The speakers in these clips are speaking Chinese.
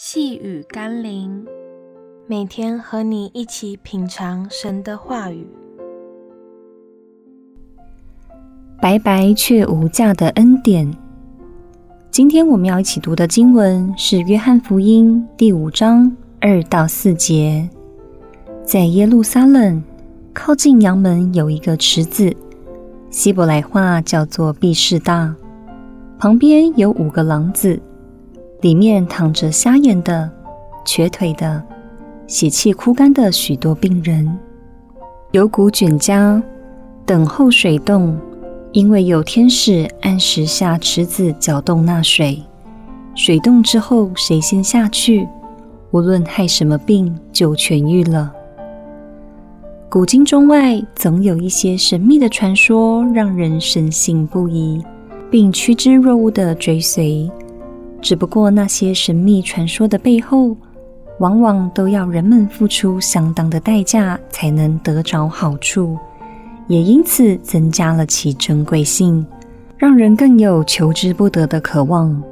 细雨甘霖，每天和你一起品尝神的话语。白白却无价的恩典。今天我们要一起读的经文是《约翰福音》第五章二到四节。在耶路撒冷靠近羊门有一个池子，希伯来话叫做毕士大，旁边有五个廊子。里面躺着瞎眼的、瘸腿的、血气枯干的许多病人，有股卷家等候水动，因为有天使按时下池子搅动那水。水动之后，谁先下去，无论害什么病，就痊愈了。古今中外，总有一些神秘的传说，让人深信不疑，并趋之若鹜的追随。只不过那些神秘传说的背后，往往都要人们付出相当的代价才能得着好处，也因此增加了其珍贵性，让人更有求之不得的渴望。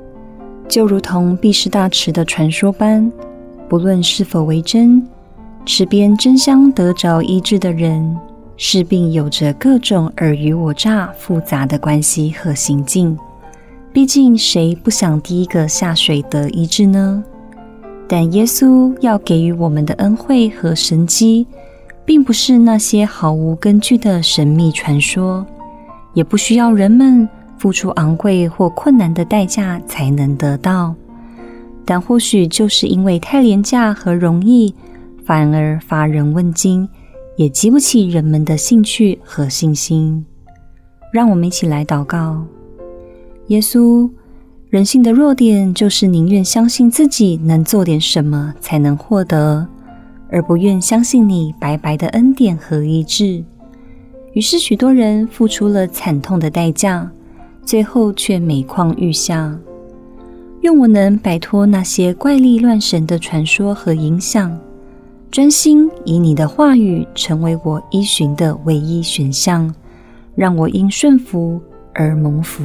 就如同毕士大池的传说般，不论是否为真，池边争相得着医治的人，势必有着各种尔虞我诈、复杂的关系和行径。毕竟，谁不想第一个下水得医治呢？但耶稣要给予我们的恩惠和神迹，并不是那些毫无根据的神秘传说，也不需要人们付出昂贵或困难的代价才能得到。但或许就是因为太廉价和容易，反而乏人问津，也激不起人们的兴趣和信心。让我们一起来祷告。耶稣，人性的弱点就是宁愿相信自己能做点什么才能获得，而不愿相信你白白的恩典和医治。于是，许多人付出了惨痛的代价，最后却每况愈下。愿我能摆脱那些怪力乱神的传说和影响，专心以你的话语成为我依循的唯一选项，让我因顺服而蒙福。